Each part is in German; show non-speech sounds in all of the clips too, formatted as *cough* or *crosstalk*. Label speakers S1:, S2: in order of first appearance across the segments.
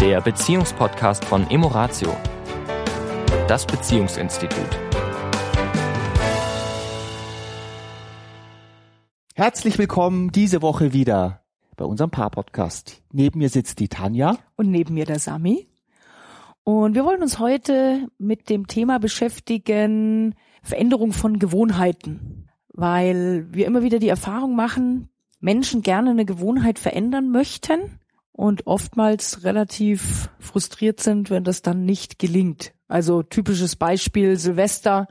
S1: der Beziehungspodcast von Emoratio, das Beziehungsinstitut.
S2: Herzlich willkommen diese Woche wieder bei unserem Paar-Podcast. Neben mir sitzt die Tanja.
S3: Und neben mir der Sami. Und wir wollen uns heute mit dem Thema beschäftigen, Veränderung von Gewohnheiten. Weil wir immer wieder die Erfahrung machen, Menschen gerne eine Gewohnheit verändern möchten und oftmals relativ frustriert sind, wenn das dann nicht gelingt. Also typisches Beispiel Silvester,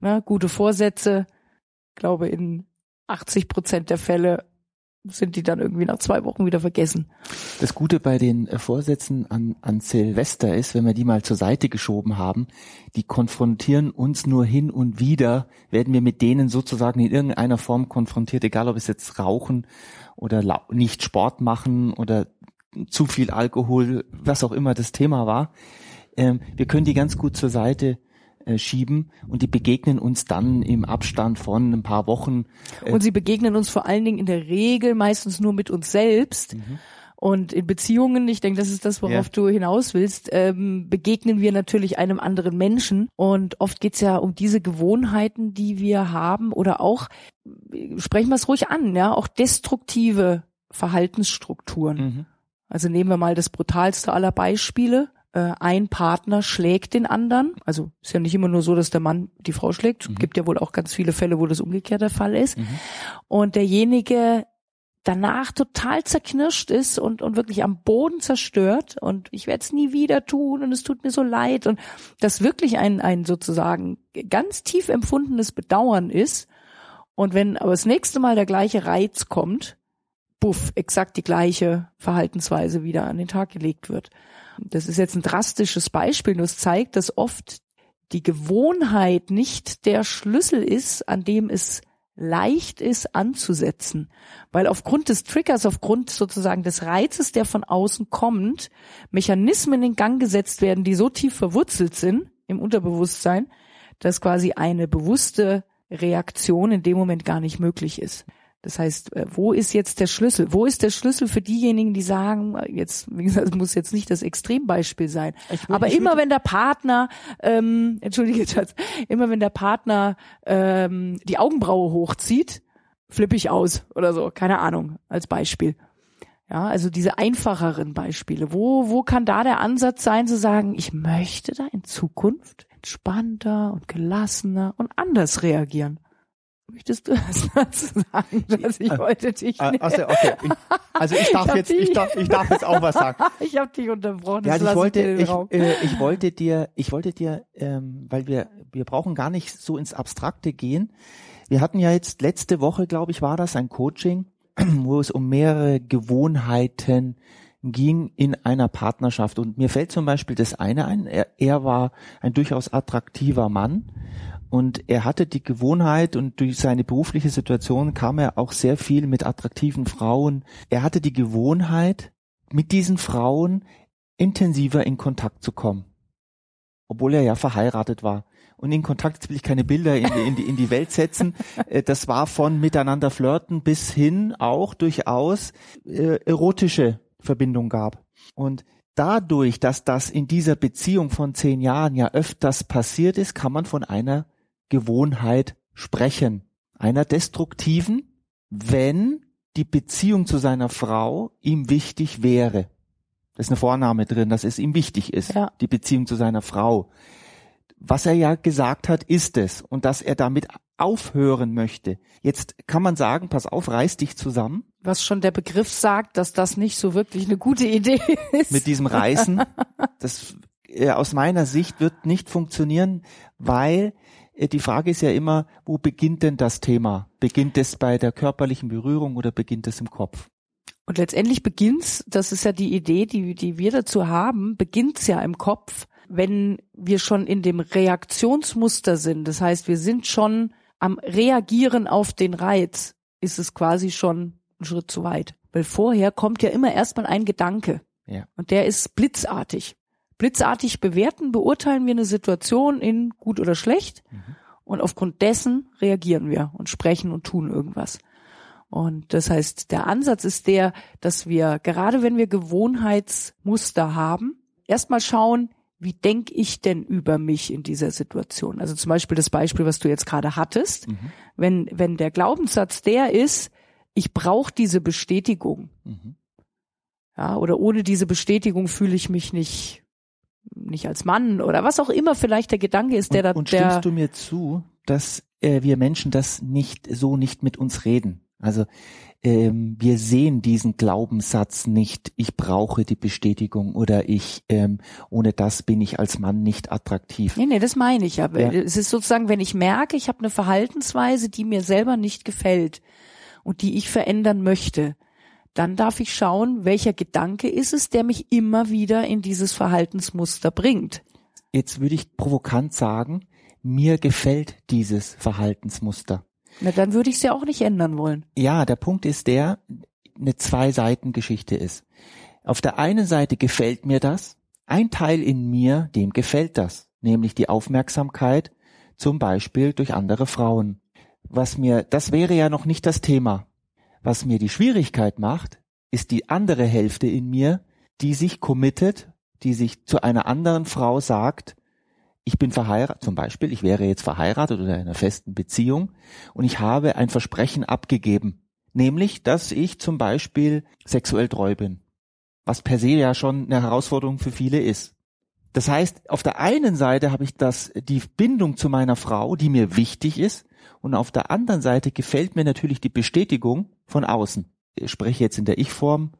S3: ne, gute Vorsätze. Ich glaube, in 80 Prozent der Fälle sind die dann irgendwie nach zwei Wochen wieder vergessen.
S2: Das Gute bei den äh, Vorsätzen an, an Silvester ist, wenn wir die mal zur Seite geschoben haben, die konfrontieren uns nur hin und wieder, werden wir mit denen sozusagen in irgendeiner Form konfrontiert, egal ob es jetzt Rauchen oder nicht Sport machen oder zu viel Alkohol, was auch immer das Thema war. Ähm, wir können die ganz gut zur Seite äh, schieben und die begegnen uns dann im Abstand von ein paar Wochen.
S3: Äh und sie begegnen uns vor allen Dingen in der Regel meistens nur mit uns selbst. Mhm. Und in Beziehungen, ich denke, das ist das, worauf ja. du hinaus willst, ähm, begegnen wir natürlich einem anderen Menschen. Und oft geht's ja um diese Gewohnheiten, die wir haben oder auch, sprechen wir es ruhig an, ja, auch destruktive Verhaltensstrukturen. Mhm. Also nehmen wir mal das brutalste aller Beispiele äh, ein Partner schlägt den anderen. Also ist ja nicht immer nur so, dass der Mann die Frau schlägt. Mhm. Gibt ja wohl auch ganz viele Fälle, wo das umgekehrt der Fall ist. Mhm. Und derjenige danach total zerknirscht ist und, und wirklich am Boden zerstört und ich werde es nie wieder tun und es tut mir so leid und das wirklich ein, ein sozusagen ganz tief empfundenes Bedauern ist. Und wenn aber das nächste Mal der gleiche Reiz kommt, buff, exakt die gleiche Verhaltensweise wieder an den Tag gelegt wird. Das ist jetzt ein drastisches Beispiel, nur es zeigt, dass oft die Gewohnheit nicht der Schlüssel ist, an dem es leicht ist anzusetzen, weil aufgrund des Triggers, aufgrund sozusagen des Reizes, der von außen kommt, Mechanismen in Gang gesetzt werden, die so tief verwurzelt sind im Unterbewusstsein, dass quasi eine bewusste Reaktion in dem Moment gar nicht möglich ist. Das heißt, äh, wo ist jetzt der Schlüssel? Wo ist der Schlüssel für diejenigen, die sagen, jetzt, wie gesagt, es muss jetzt nicht das Extrembeispiel sein, ich, aber ich, immer wenn der Partner, ähm, *laughs* entschuldige Schatz, immer wenn der Partner ähm, die Augenbraue hochzieht, flippe ich aus oder so, keine Ahnung, als Beispiel. Ja, also diese einfacheren Beispiele. Wo, wo kann da der Ansatz sein, zu sagen, ich möchte da in Zukunft entspannter und gelassener und anders reagieren? Möchtest du erst dazu sagen, dass ich heute dich
S2: äh, also, okay. Ich, also ich darf *laughs* ich jetzt, ich darf, ich darf jetzt auch was sagen. *laughs*
S3: ich habe dich unterbrochen.
S2: Ja, ich wollte, ich, äh, ich wollte dir, ich wollte dir, ähm, weil wir, wir brauchen gar nicht so ins Abstrakte gehen. Wir hatten ja jetzt letzte Woche, glaube ich, war das ein Coaching, *clears throat* wo es um mehrere Gewohnheiten ging in einer Partnerschaft. Und mir fällt zum Beispiel das eine ein. Er, er war ein durchaus attraktiver Mann und er hatte die Gewohnheit und durch seine berufliche Situation kam er auch sehr viel mit attraktiven Frauen. Er hatte die Gewohnheit, mit diesen Frauen intensiver in Kontakt zu kommen. Obwohl er ja verheiratet war. Und in Kontakt, jetzt will ich keine Bilder in die, in die, in die Welt setzen. *laughs* Äh, das war von miteinander flirten bis hin auch durchaus äh, erotische Verbindung gab. Und dadurch, dass das in dieser Beziehung von zehn Jahren ja öfters passiert ist, kann man von einer Gewohnheit sprechen. Einer destruktiven, wenn die Beziehung zu seiner Frau ihm wichtig wäre. Da ist eine Vorname drin, dass es ihm wichtig ist, ja. die Beziehung zu seiner Frau. Was er ja gesagt hat, ist es. Und dass er damit aufhören möchte. Jetzt kann man sagen, pass auf, reiß dich zusammen.
S3: Was schon der Begriff sagt, dass das nicht so wirklich eine gute Idee ist.
S2: Mit diesem Reißen. *laughs* Das äh, aus meiner Sicht wird nicht funktionieren, weil die Frage ist ja immer, wo beginnt denn das Thema? Beginnt es bei der körperlichen Berührung oder beginnt es im Kopf?
S3: Und letztendlich beginnt's, das ist ja die Idee, die, die wir dazu haben, beginnt's ja im Kopf, wenn wir schon in dem Reaktionsmuster sind. Das heißt, wir sind schon am Reagieren auf den Reiz, ist es quasi schon ein Schritt zu weit. Weil vorher kommt ja immer erstmal ein Gedanke. Ja. Und der ist blitzartig blitzartig bewerten, beurteilen wir eine Situation in gut oder schlecht mhm. und aufgrund dessen reagieren wir und sprechen und tun irgendwas. Und das heißt, der Ansatz ist der, dass wir, gerade wenn wir Gewohnheitsmuster haben, erstmal schauen, wie denke ich denn über mich in dieser Situation? Also zum Beispiel das Beispiel, was du jetzt gerade hattest. Mhm. Wenn, wenn der Glaubenssatz der ist, ich brauche diese Bestätigung. Mhm. Ja, oder ohne diese Bestätigung fühle ich mich nicht, nicht als Mann oder was auch immer vielleicht der Gedanke ist, der
S2: da,
S3: und,
S2: stimmst du mir zu, dass äh, wir Menschen das nicht so nicht mit uns reden? Also ähm, wir sehen diesen Glaubenssatz nicht, ich brauche die Bestätigung oder ich, ähm, ohne das bin ich als Mann nicht attraktiv.
S3: Nee, nee, das meine ich. Aber ja. es ist sozusagen, wenn ich merke, ich habe eine Verhaltensweise, die mir selber nicht gefällt und die ich verändern möchte, dann darf ich schauen, welcher Gedanke ist es, der mich immer wieder in dieses Verhaltensmuster bringt.
S2: Jetzt würde ich provokant sagen, mir gefällt dieses Verhaltensmuster.
S3: Na, dann würde ich es ja auch nicht ändern wollen.
S2: Ja, der Punkt ist der, eine Zwei-Seiten-Geschichte ist. Auf der einen Seite gefällt mir das, ein Teil in mir, dem gefällt das, nämlich die Aufmerksamkeit, zum Beispiel durch andere Frauen. Was mir, das wäre ja noch nicht das Thema. Was mir die Schwierigkeit macht, ist die andere Hälfte in mir, die sich committet, die sich zu einer anderen Frau sagt, ich bin verheiratet, zum Beispiel, ich wäre jetzt verheiratet oder in einer festen Beziehung und ich habe ein Versprechen abgegeben, nämlich, dass ich zum Beispiel sexuell treu bin, was per se ja schon eine Herausforderung für viele ist. Das heißt, auf der einen Seite habe ich das, die Bindung zu meiner Frau, die mir wichtig ist, und auf der anderen Seite gefällt mir natürlich die Bestätigung von außen. Ich spreche jetzt in der Ich-Form,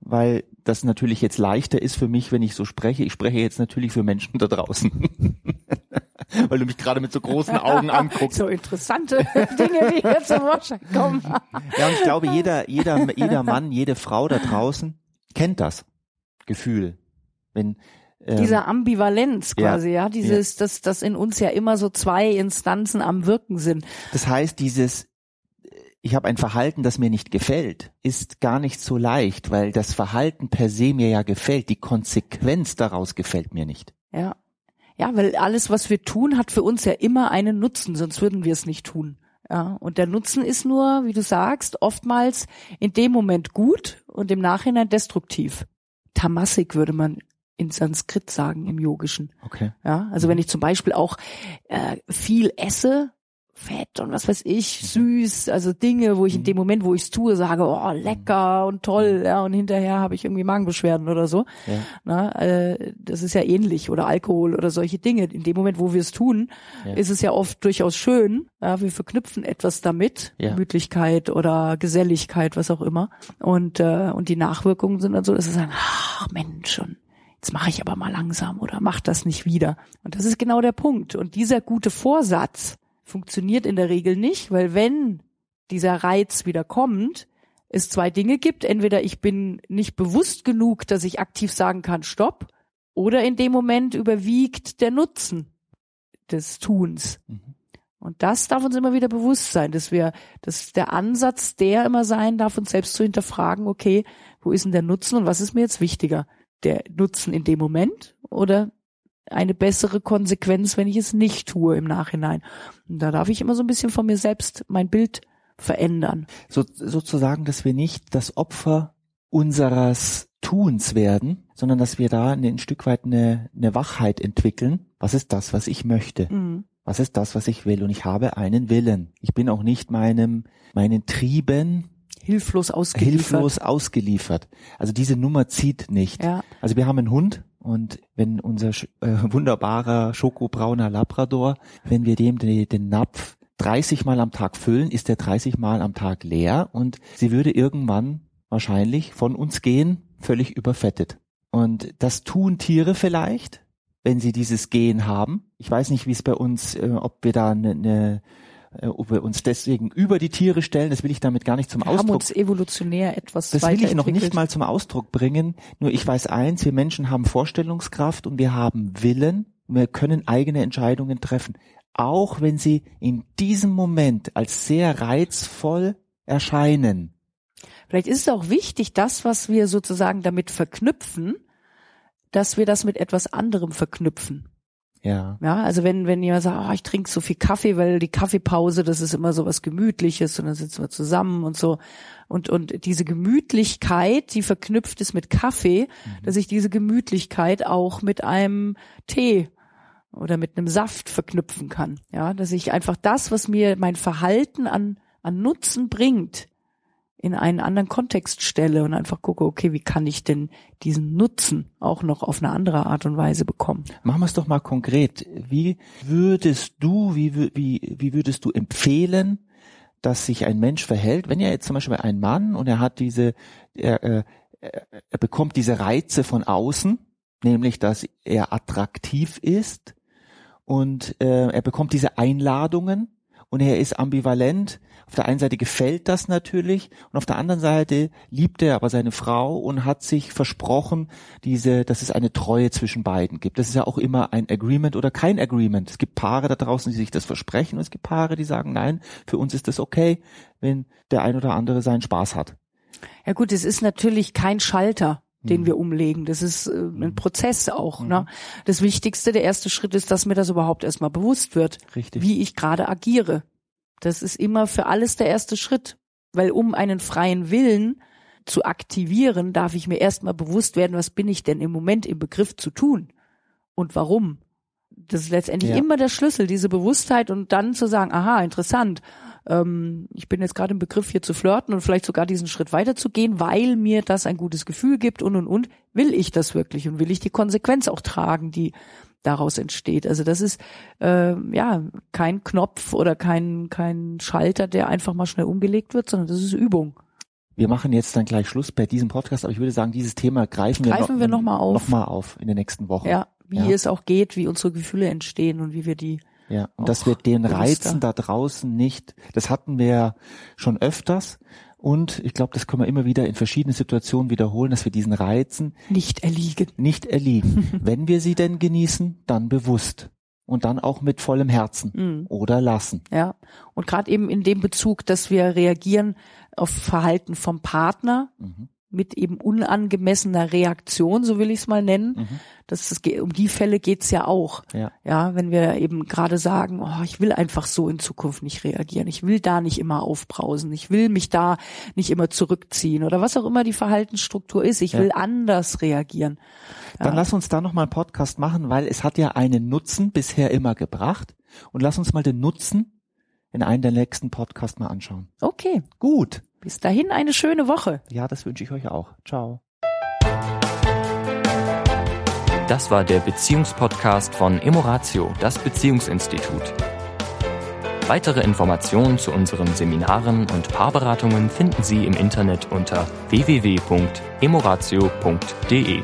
S2: weil das natürlich jetzt leichter ist für mich, wenn ich so spreche. Ich spreche jetzt natürlich für Menschen da draußen. *laughs* weil du mich gerade mit so großen Augen anguckst.
S3: So interessante Dinge, die hier zum Vorschein kommen.
S2: ja, und ich glaube, jeder, jeder, jeder Mann, jede Frau da draußen kennt das Gefühl. Wenn,
S3: ähm, Diese Ambivalenz quasi, ja, ja dieses, ja. dass, dass in uns ja immer so zwei Instanzen am Wirken sind.
S2: Das heißt, dieses ich habe ein Verhalten, das mir nicht gefällt, ist gar nicht so leicht, weil das Verhalten per se mir ja gefällt. Die Konsequenz daraus gefällt mir nicht.
S3: Ja. Ja, weil alles, was wir tun, hat für uns ja immer einen Nutzen, sonst würden wir es nicht tun. Ja, und der Nutzen ist nur, wie du sagst, oftmals in dem Moment gut und im Nachhinein destruktiv. Tamasik würde man in Sanskrit sagen, im Yogischen.
S2: Okay.
S3: Ja, also wenn ich zum Beispiel auch äh, viel esse, Fett und was weiß ich, mhm. süß, also Dinge, wo ich in dem mhm. Moment, wo ich es tue, sage, oh, lecker und toll, mhm. ja, und hinterher habe ich irgendwie Magenbeschwerden oder so. Ja. Na, äh, das ist ja ähnlich oder Alkohol oder solche Dinge. In dem Moment, wo wir es tun, ja. ist es ja oft durchaus schön. Ja, wir verknüpfen etwas damit, ja. Gemütlichkeit oder Geselligkeit, was auch immer. Und äh, und die Nachwirkungen sind dann so, dass wir sagen, ach Mensch, und jetzt mache ich aber mal langsam oder mach das nicht wieder. Und das ist genau der Punkt. Und dieser gute Vorsatz, funktioniert in der Regel nicht, weil wenn dieser Reiz wieder kommt, es zwei Dinge gibt. Entweder ich bin nicht bewusst genug, dass ich aktiv sagen kann, stopp, oder in dem Moment überwiegt der Nutzen des Tuns. Mhm. Und das darf uns immer wieder bewusst sein, dass wir, dass der Ansatz der immer sein darf, uns selbst zu hinterfragen, okay, wo ist denn der Nutzen und was ist mir jetzt wichtiger? Der Nutzen in dem Moment oder eine bessere Konsequenz, wenn ich es nicht tue im Nachhinein. Und da darf ich immer so ein bisschen von mir selbst mein Bild verändern.
S2: So, sozusagen, dass wir nicht das Opfer unseres Tuns werden, sondern dass wir da ein Stück weit eine, eine Wachheit entwickeln. Was ist das, was ich möchte? Mhm. Was ist das, was ich will? Und ich habe einen Willen. Ich bin auch nicht meinem, meinen Trieben
S3: hilflos ausgeliefert.
S2: Hilflos ausgeliefert. Also diese Nummer zieht nicht. Ja. Also wir haben einen Hund, und wenn unser äh, wunderbarer schokobrauner Labrador, wenn wir dem den, den Napf 30 Mal am Tag füllen, ist der 30 Mal am Tag leer und sie würde irgendwann wahrscheinlich von uns gehen, völlig überfettet. Und das tun Tiere vielleicht, wenn sie dieses Gehen haben. Ich weiß nicht, wie es bei uns, äh, ob wir da eine, eine äh, ob wir uns deswegen über die Tiere stellen, das will ich damit gar nicht zum wir Ausdruck. Haben
S3: uns evolutionär etwas
S2: Das will ich noch nicht mal zum Ausdruck bringen. Nur ich weiß eins, wir Menschen haben Vorstellungskraft und wir haben Willen und wir können eigene Entscheidungen treffen. Auch wenn sie in diesem Moment als sehr reizvoll erscheinen.
S3: Vielleicht ist es auch wichtig, das, was wir sozusagen damit verknüpfen, dass wir das mit etwas anderem verknüpfen.
S2: Ja.
S3: Ja, also wenn, wenn jemand sagt, oh, ich trinke so viel Kaffee, weil die Kaffeepause, das ist immer so was Gemütliches und dann sitzen wir zusammen und so. Und, und diese Gemütlichkeit, die verknüpft ist mit Kaffee, mhm. dass ich diese Gemütlichkeit auch mit einem Tee oder mit einem Saft verknüpfen kann. Ja, dass ich einfach das, was mir mein Verhalten an, an Nutzen bringt, in einen anderen Kontext stelle und einfach gucke, okay, wie kann ich denn diesen Nutzen auch noch auf eine andere Art und Weise bekommen?
S2: Machen wir es doch mal konkret. Wie würdest du, wie, wie, wie würdest du empfehlen, dass sich ein Mensch verhält, wenn er jetzt zum Beispiel ein Mann und er hat diese, er, er, er bekommt diese Reize von außen, nämlich dass er attraktiv ist und äh, er bekommt diese Einladungen und er ist ambivalent. Auf der einen Seite gefällt das natürlich und auf der anderen Seite liebt er aber seine Frau und hat sich versprochen, diese, dass es eine Treue zwischen beiden gibt. Das ist ja auch immer ein Agreement oder kein Agreement. Es gibt Paare da draußen, die sich das versprechen und es gibt Paare, die sagen, nein, für uns ist das okay, wenn der ein oder andere seinen Spaß hat.
S3: Ja gut, es ist natürlich kein Schalter den mhm. wir umlegen. Das ist äh, ein mhm. Prozess auch. Ne? Mhm. Das Wichtigste, der erste Schritt ist, dass mir das überhaupt erstmal bewusst wird,
S2: Richtig.
S3: wie ich gerade agiere. Das ist immer für alles der erste Schritt. Weil um einen freien Willen zu aktivieren, darf ich mir erstmal bewusst werden, was bin ich denn im Moment im Begriff zu tun und warum. Das ist letztendlich ja. immer der Schlüssel, diese Bewusstheit und dann zu sagen, aha, interessant ähm, ich bin jetzt gerade im Begriff hier zu flirten und vielleicht sogar diesen Schritt weiterzugehen, weil mir das ein gutes Gefühl gibt und und und. Will ich das wirklich und will ich die Konsequenz auch tragen, die daraus entsteht. Also das ist äh, ja kein Knopf oder kein kein Schalter, der einfach mal schnell umgelegt wird, sondern das ist Übung.
S2: Wir machen jetzt dann gleich Schluss bei diesem Podcast, aber ich würde sagen, dieses Thema greifen,
S3: greifen wir, noch, wir noch mal auf.
S2: Noch mal auf in den nächsten Wochen.
S3: Ja, wie ja. es auch geht, wie unsere Gefühle entstehen und wie wir die
S2: ja, und dass wir den Reizen da draußen nicht, das hatten wir schon öfters. Und ich glaube, das können wir immer wieder in verschiedenen Situationen wiederholen, dass wir diesen Reizen
S3: nicht erliegen.
S2: Nicht erliegen. *laughs* Wenn wir sie denn genießen, dann bewusst und dann auch mit vollem Herzen mhm. oder lassen.
S3: Ja, und gerade eben in dem Bezug, dass wir reagieren auf Verhalten vom Partner, mhm mit eben unangemessener Reaktion, so will ich es mal nennen. Mhm. Das ist, um die Fälle geht's ja auch.
S2: Ja.
S3: ja, wenn wir eben gerade sagen, oh, ich will einfach so in Zukunft nicht reagieren, ich will da nicht immer aufbrausen, ich will mich da nicht immer zurückziehen oder was auch immer die Verhaltensstruktur ist, ich ja. will anders reagieren.
S2: Dann ja. lass uns da nochmal einen Podcast machen, weil es hat ja einen Nutzen bisher immer gebracht. Und lass uns mal den Nutzen in einem der nächsten Podcasts mal anschauen.
S3: Okay.
S2: Gut.
S3: Bis dahin eine schöne Woche.
S2: Ja, das wünsche ich euch auch. Ciao.
S1: Das war der Beziehungspodcast von Emoratio, das Beziehungsinstitut. Weitere Informationen zu unseren Seminaren und Paarberatungen finden Sie im Internet unter www.emoratio.de.